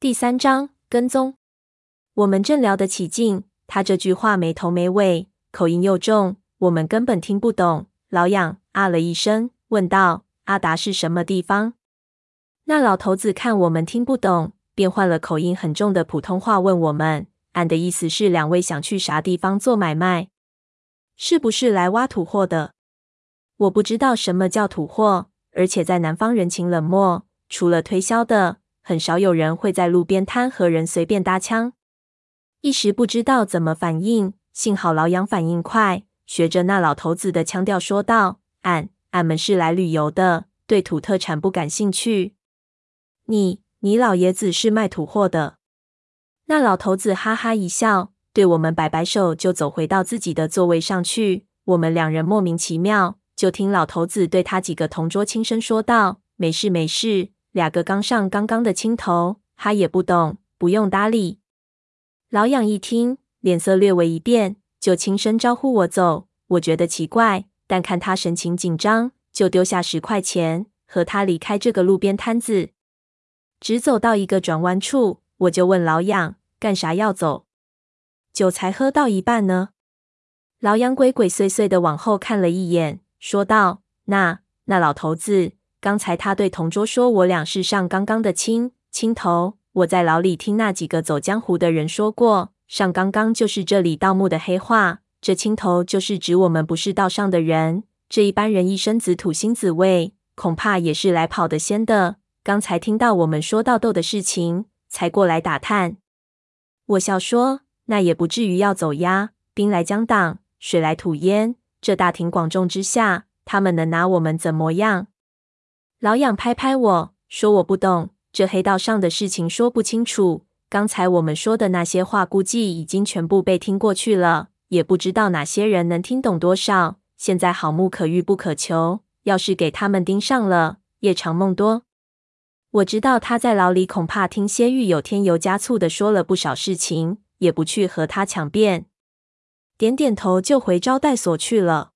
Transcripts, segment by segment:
第三章跟踪。我们正聊得起劲，他这句话没头没尾，口音又重，我们根本听不懂。老杨啊了一声，问道：“阿达是什么地方？”那老头子看我们听不懂，便换了口音很重的普通话问我们：“俺的意思是，两位想去啥地方做买卖？是不是来挖土货的？”我不知道什么叫土货，而且在南方人情冷漠，除了推销的。很少有人会在路边摊和人随便搭腔，一时不知道怎么反应。幸好老杨反应快，学着那老头子的腔调说道：“俺俺们是来旅游的，对土特产不感兴趣。你你老爷子是卖土货的？”那老头子哈哈一笑，对我们摆摆手，就走回到自己的座位上去。我们两人莫名其妙，就听老头子对他几个同桌轻声说道：“没事没事。”两个刚上刚刚的青头，他也不懂，不用搭理。老杨一听，脸色略微一变，就轻声招呼我走。我觉得奇怪，但看他神情紧张，就丢下十块钱，和他离开这个路边摊子。只走到一个转弯处，我就问老杨：“干啥要走？酒才喝到一半呢。”老杨鬼鬼祟祟的往后看了一眼，说道：“那那老头子。”刚才他对同桌说：“我俩是上刚刚的青青头。”我在牢里听那几个走江湖的人说过，上刚刚就是这里盗墓的黑话，这青头就是指我们不是道上的人。这一般人一身子土腥子味，恐怕也是来跑的先的。刚才听到我们说盗斗的事情，才过来打探。我笑说：“那也不至于要走呀，兵来将挡，水来土掩。这大庭广众之下，他们能拿我们怎么样？”老杨拍拍我说：“我不懂这黑道上的事情，说不清楚。刚才我们说的那些话，估计已经全部被听过去了，也不知道哪些人能听懂多少。现在好木可遇不可求，要是给他们盯上了，夜长梦多。我知道他在牢里恐怕听些狱友添油加醋的说了不少事情，也不去和他抢辩，点点头就回招待所去了。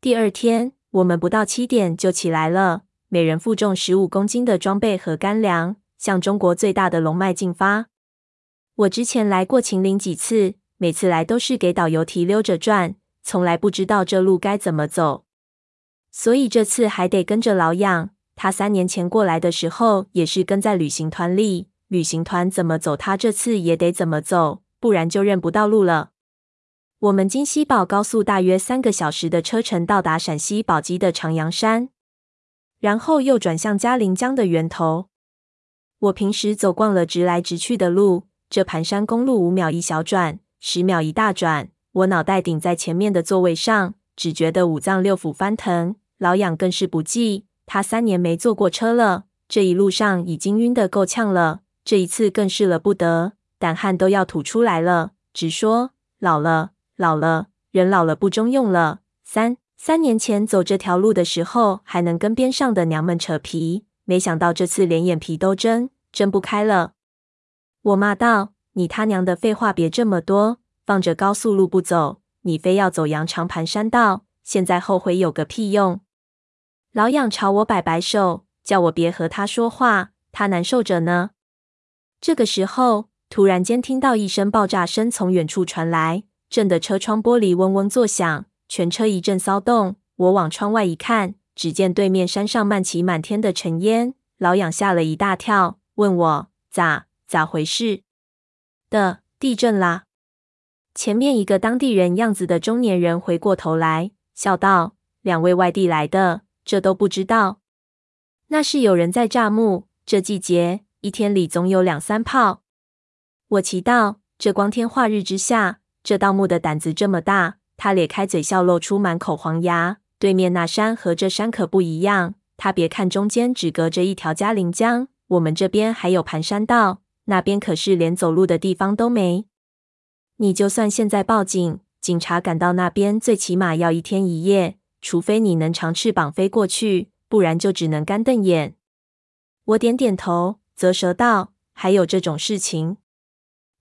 第二天，我们不到七点就起来了。”每人负重十五公斤的装备和干粮，向中国最大的龙脉进发。我之前来过秦岭几次，每次来都是给导游提溜着转，从来不知道这路该怎么走。所以这次还得跟着老杨。他三年前过来的时候，也是跟在旅行团里，旅行团怎么走，他这次也得怎么走，不然就认不到路了。我们京西宝高速大约三个小时的车程到达陕西宝鸡的长阳山。然后又转向嘉陵江的源头。我平时走惯了直来直去的路，这盘山公路五秒一小转，十秒一大转。我脑袋顶在前面的座位上，只觉得五脏六腑翻腾。老痒更是不济，他三年没坐过车了，这一路上已经晕得够呛了。这一次更是了不得，胆汗都要吐出来了，直说老了，老了，人老了不中用了。三。三年前走这条路的时候，还能跟边上的娘们扯皮，没想到这次连眼皮都睁睁不开了。我骂道：“你他娘的废话别这么多，放着高速路不走，你非要走羊肠盘山道，现在后悔有个屁用！”老杨朝我摆摆手，叫我别和他说话，他难受着呢。这个时候，突然间听到一声爆炸声从远处传来，震得车窗玻璃嗡嗡作响。全车一阵骚动，我往窗外一看，只见对面山上漫起满天的尘烟。老杨吓了一大跳，问我咋咋回事的？地震啦！前面一个当地人样子的中年人回过头来，笑道：“两位外地来的，这都不知道？那是有人在炸墓，这季节一天里总有两三炮。”我奇道：“这光天化日之下，这盗墓的胆子这么大。”他咧开嘴笑，露出满口黄牙。对面那山和这山可不一样。他别看中间只隔着一条嘉陵江，我们这边还有盘山道，那边可是连走路的地方都没。你就算现在报警，警察赶到那边，最起码要一天一夜。除非你能长翅膀飞过去，不然就只能干瞪眼。我点点头，啧舌道：“还有这种事情？”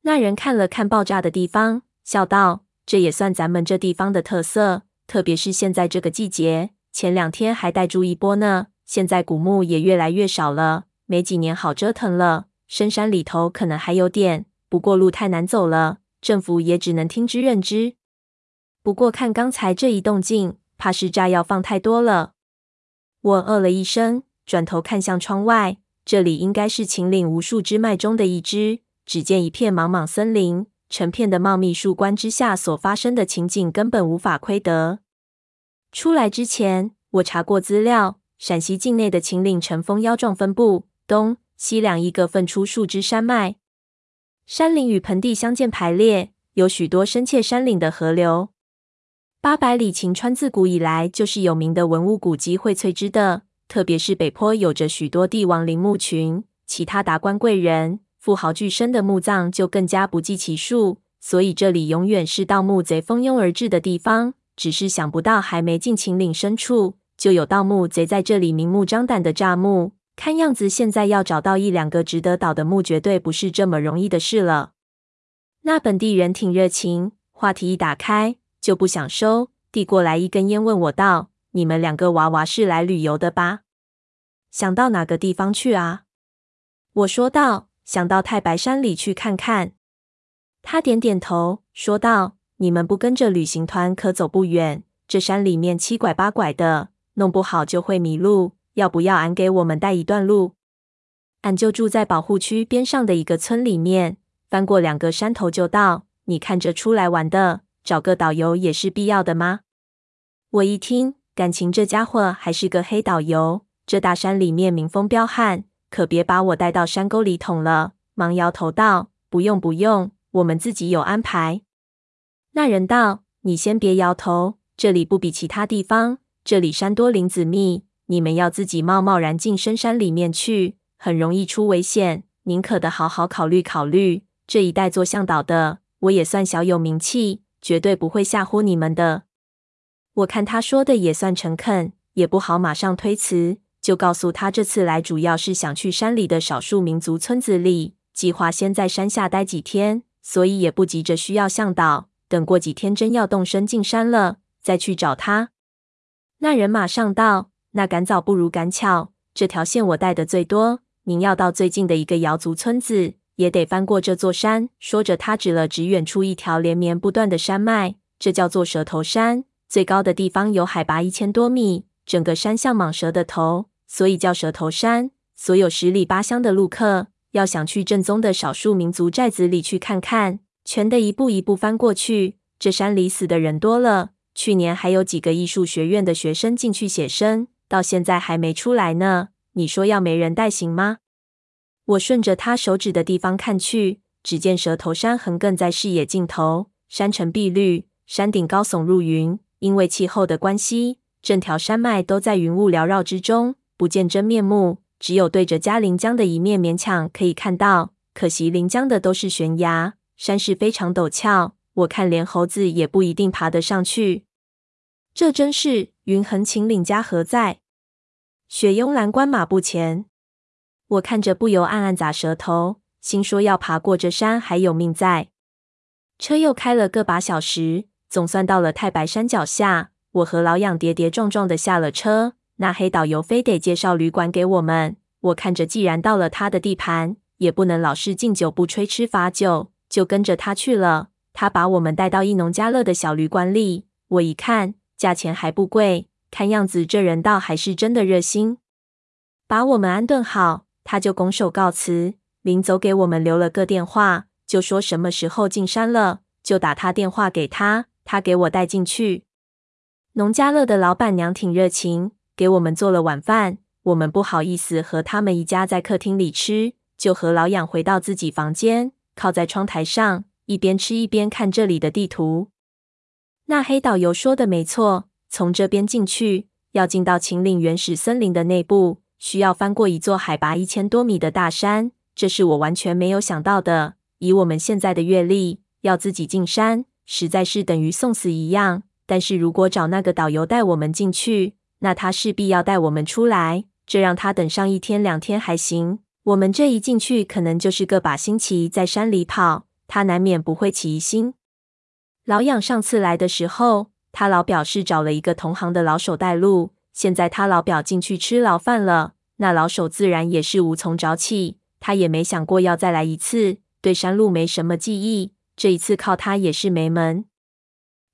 那人看了看爆炸的地方，笑道。这也算咱们这地方的特色，特别是现在这个季节。前两天还带住一波呢，现在古墓也越来越少了，没几年好折腾了。深山里头可能还有点，不过路太难走了，政府也只能听之任之。不过看刚才这一动静，怕是炸药放太多了。我呃了一声，转头看向窗外，这里应该是秦岭无数支脉中的一支。只见一片茫茫森林，成片的茂密树冠之下所发生的情景，根本无法窥得。出来之前，我查过资料，陕西境内的秦岭呈蜂腰状分布，东西两翼各分出数支山脉。山岭与盆地相间排列，有许多深切山岭的河流。八百里秦川自古以来就是有名的文物古迹荟萃之地，特别是北坡有着许多帝王陵墓群，其他达官贵人。富豪巨绅的墓葬就更加不计其数，所以这里永远是盗墓贼蜂拥而至的地方。只是想不到，还没进秦岭深处，就有盗墓贼在这里明目张胆的诈墓。看样子，现在要找到一两个值得盗的墓，绝对不是这么容易的事了。那本地人挺热情，话题一打开就不想收，递过来一根烟，问我道：“你们两个娃娃是来旅游的吧？想到哪个地方去啊？”我说道。想到太白山里去看看，他点点头，说道：“你们不跟着旅行团，可走不远。这山里面七拐八拐的，弄不好就会迷路。要不要俺给我们带一段路？俺就住在保护区边上的一个村里面，翻过两个山头就到。你看着出来玩的，找个导游也是必要的吗？”我一听，感情这家伙还是个黑导游。这大山里面民风彪悍。可别把我带到山沟里捅了！忙摇头道：“不用不用，我们自己有安排。”那人道：“你先别摇头，这里不比其他地方，这里山多林子密，你们要自己贸贸然进深山里面去，很容易出危险。宁可的好好考虑考虑。这一带做向导的，我也算小有名气，绝对不会吓唬你们的。”我看他说的也算诚恳，也不好马上推辞。就告诉他，这次来主要是想去山里的少数民族村子里，计划先在山下待几天，所以也不急着需要向导。等过几天真要动身进山了，再去找他。那人马上道：“那赶早不如赶巧，这条线我带的最多。您要到最近的一个瑶族村子，也得翻过这座山。”说着，他指了指远处一条连绵不断的山脉，这叫做蛇头山，最高的地方有海拔一千多米，整个山像蟒蛇的头。所以叫蛇头山。所有十里八乡的路客，要想去正宗的少数民族寨子里去看看，全得一步一步翻过去。这山里死的人多了，去年还有几个艺术学院的学生进去写生，到现在还没出来呢。你说要没人带行吗？我顺着他手指的地方看去，只见蛇头山横亘在视野尽头，山城碧绿，山顶高耸入云。因为气候的关系，整条山脉都在云雾缭绕之中。不见真面目，只有对着嘉陵江的一面勉强可以看到。可惜临江的都是悬崖，山势非常陡峭，我看连猴子也不一定爬得上去。这真是云横秦岭家何在？雪拥蓝关马不前。我看着不由暗暗咂舌头，心说要爬过这山还有命在。车又开了个把小时，总算到了太白山脚下。我和老痒跌跌撞撞的下了车。那黑导游非得介绍旅馆给我们，我看着既然到了他的地盘，也不能老是敬酒不吹吃罚酒，就跟着他去了。他把我们带到一农家乐的小旅馆里，我一看价钱还不贵，看样子这人倒还是真的热心。把我们安顿好，他就拱手告辞，临走给我们留了个电话，就说什么时候进山了，就打他电话给他，他给我带进去。农家乐的老板娘挺热情。给我们做了晚饭，我们不好意思和他们一家在客厅里吃，就和老痒回到自己房间，靠在窗台上，一边吃一边看这里的地图。那黑导游说的没错，从这边进去，要进到秦岭原始森林的内部，需要翻过一座海拔一千多米的大山，这是我完全没有想到的。以我们现在的阅历，要自己进山，实在是等于送死一样。但是如果找那个导游带我们进去，那他势必要带我们出来，这让他等上一天两天还行。我们这一进去，可能就是个把星期在山里跑，他难免不会起疑心。老痒上次来的时候，他老表是找了一个同行的老手带路，现在他老表进去吃牢饭了，那老手自然也是无从找起。他也没想过要再来一次。对山路没什么记忆，这一次靠他也是没门。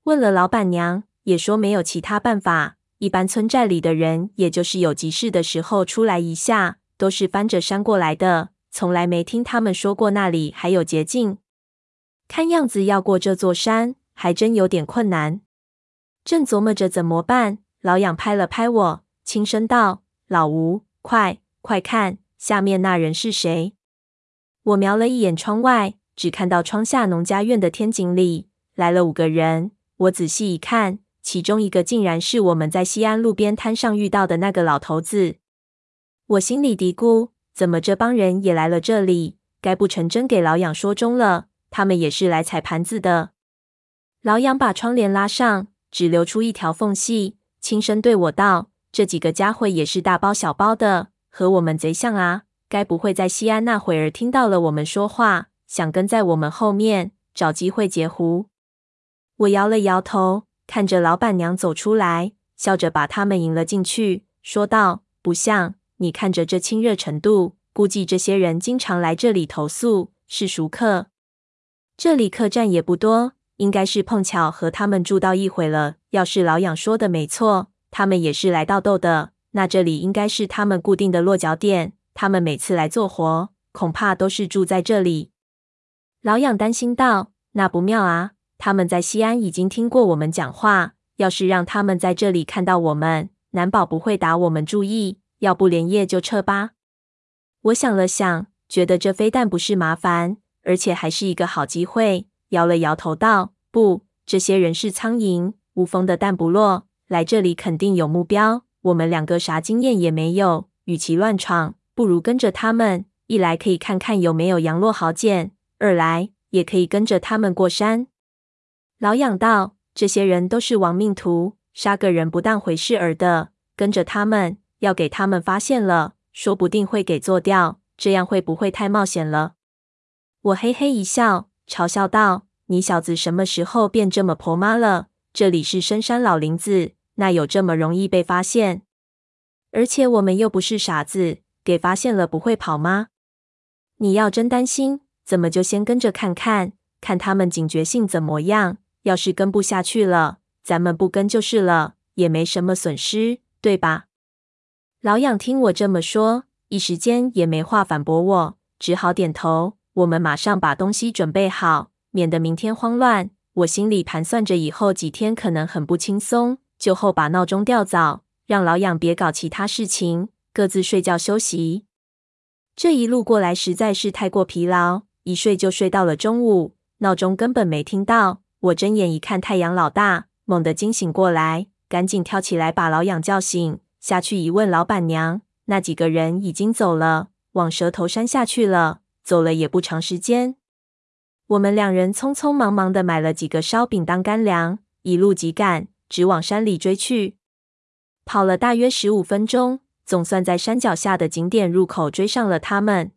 问了老板娘，也说没有其他办法。一般村寨里的人，也就是有急事的时候出来一下，都是翻着山过来的，从来没听他们说过那里还有捷径。看样子要过这座山，还真有点困难。正琢磨着怎么办，老痒拍了拍我，轻声道：“老吴，快快看，下面那人是谁？”我瞄了一眼窗外，只看到窗下农家院的天井里来了五个人。我仔细一看，其中一个竟然是我们在西安路边摊上遇到的那个老头子。我心里嘀咕：怎么这帮人也来了这里？该不成真给老杨说中了？他们也是来踩盘子的。老杨把窗帘拉上，只留出一条缝隙，轻声对我道：“这几个家伙也是大包小包的，和我们贼像啊！该不会在西安那会儿听到了我们说话，想跟在我们后面找机会截胡？”我摇了摇头，看着老板娘走出来，笑着把他们迎了进去，说道：“不像，你看着这亲热程度，估计这些人经常来这里投宿，是熟客。这里客栈也不多，应该是碰巧和他们住到一会了。要是老痒说的没错，他们也是来盗豆的，那这里应该是他们固定的落脚点。他们每次来做活，恐怕都是住在这里。”老痒担心道：“那不妙啊！”他们在西安已经听过我们讲话，要是让他们在这里看到我们，难保不会打我们注意。要不连夜就撤吧。我想了想，觉得这非但不是麻烦，而且还是一个好机会，摇了摇头道：“不，这些人是苍蝇，无风的蛋不落，来这里肯定有目标。我们两个啥经验也没有，与其乱闯，不如跟着他们。一来可以看看有没有羊落好捡，二来也可以跟着他们过山。”老痒道：“这些人都是亡命徒，杀个人不当回事儿的。跟着他们，要给他们发现了，说不定会给做掉。这样会不会太冒险了？”我嘿嘿一笑，嘲笑道：“你小子什么时候变这么婆妈了？这里是深山老林子，哪有这么容易被发现？而且我们又不是傻子，给发现了不会跑吗？你要真担心，怎么就先跟着看看，看他们警觉性怎么样？”要是跟不下去了，咱们不跟就是了，也没什么损失，对吧？老痒听我这么说，一时间也没话反驳我，只好点头。我们马上把东西准备好，免得明天慌乱。我心里盘算着以后几天可能很不轻松，就后把闹钟调早，让老痒别搞其他事情，各自睡觉休息。这一路过来实在是太过疲劳，一睡就睡到了中午，闹钟根本没听到。我睁眼一看，太阳老大，猛地惊醒过来，赶紧跳起来把老痒叫醒。下去一问老板娘，那几个人已经走了，往蛇头山下去了。走了也不长时间，我们两人匆匆忙忙的买了几个烧饼当干粮，一路急赶，直往山里追去。跑了大约十五分钟，总算在山脚下的景点入口追上了他们。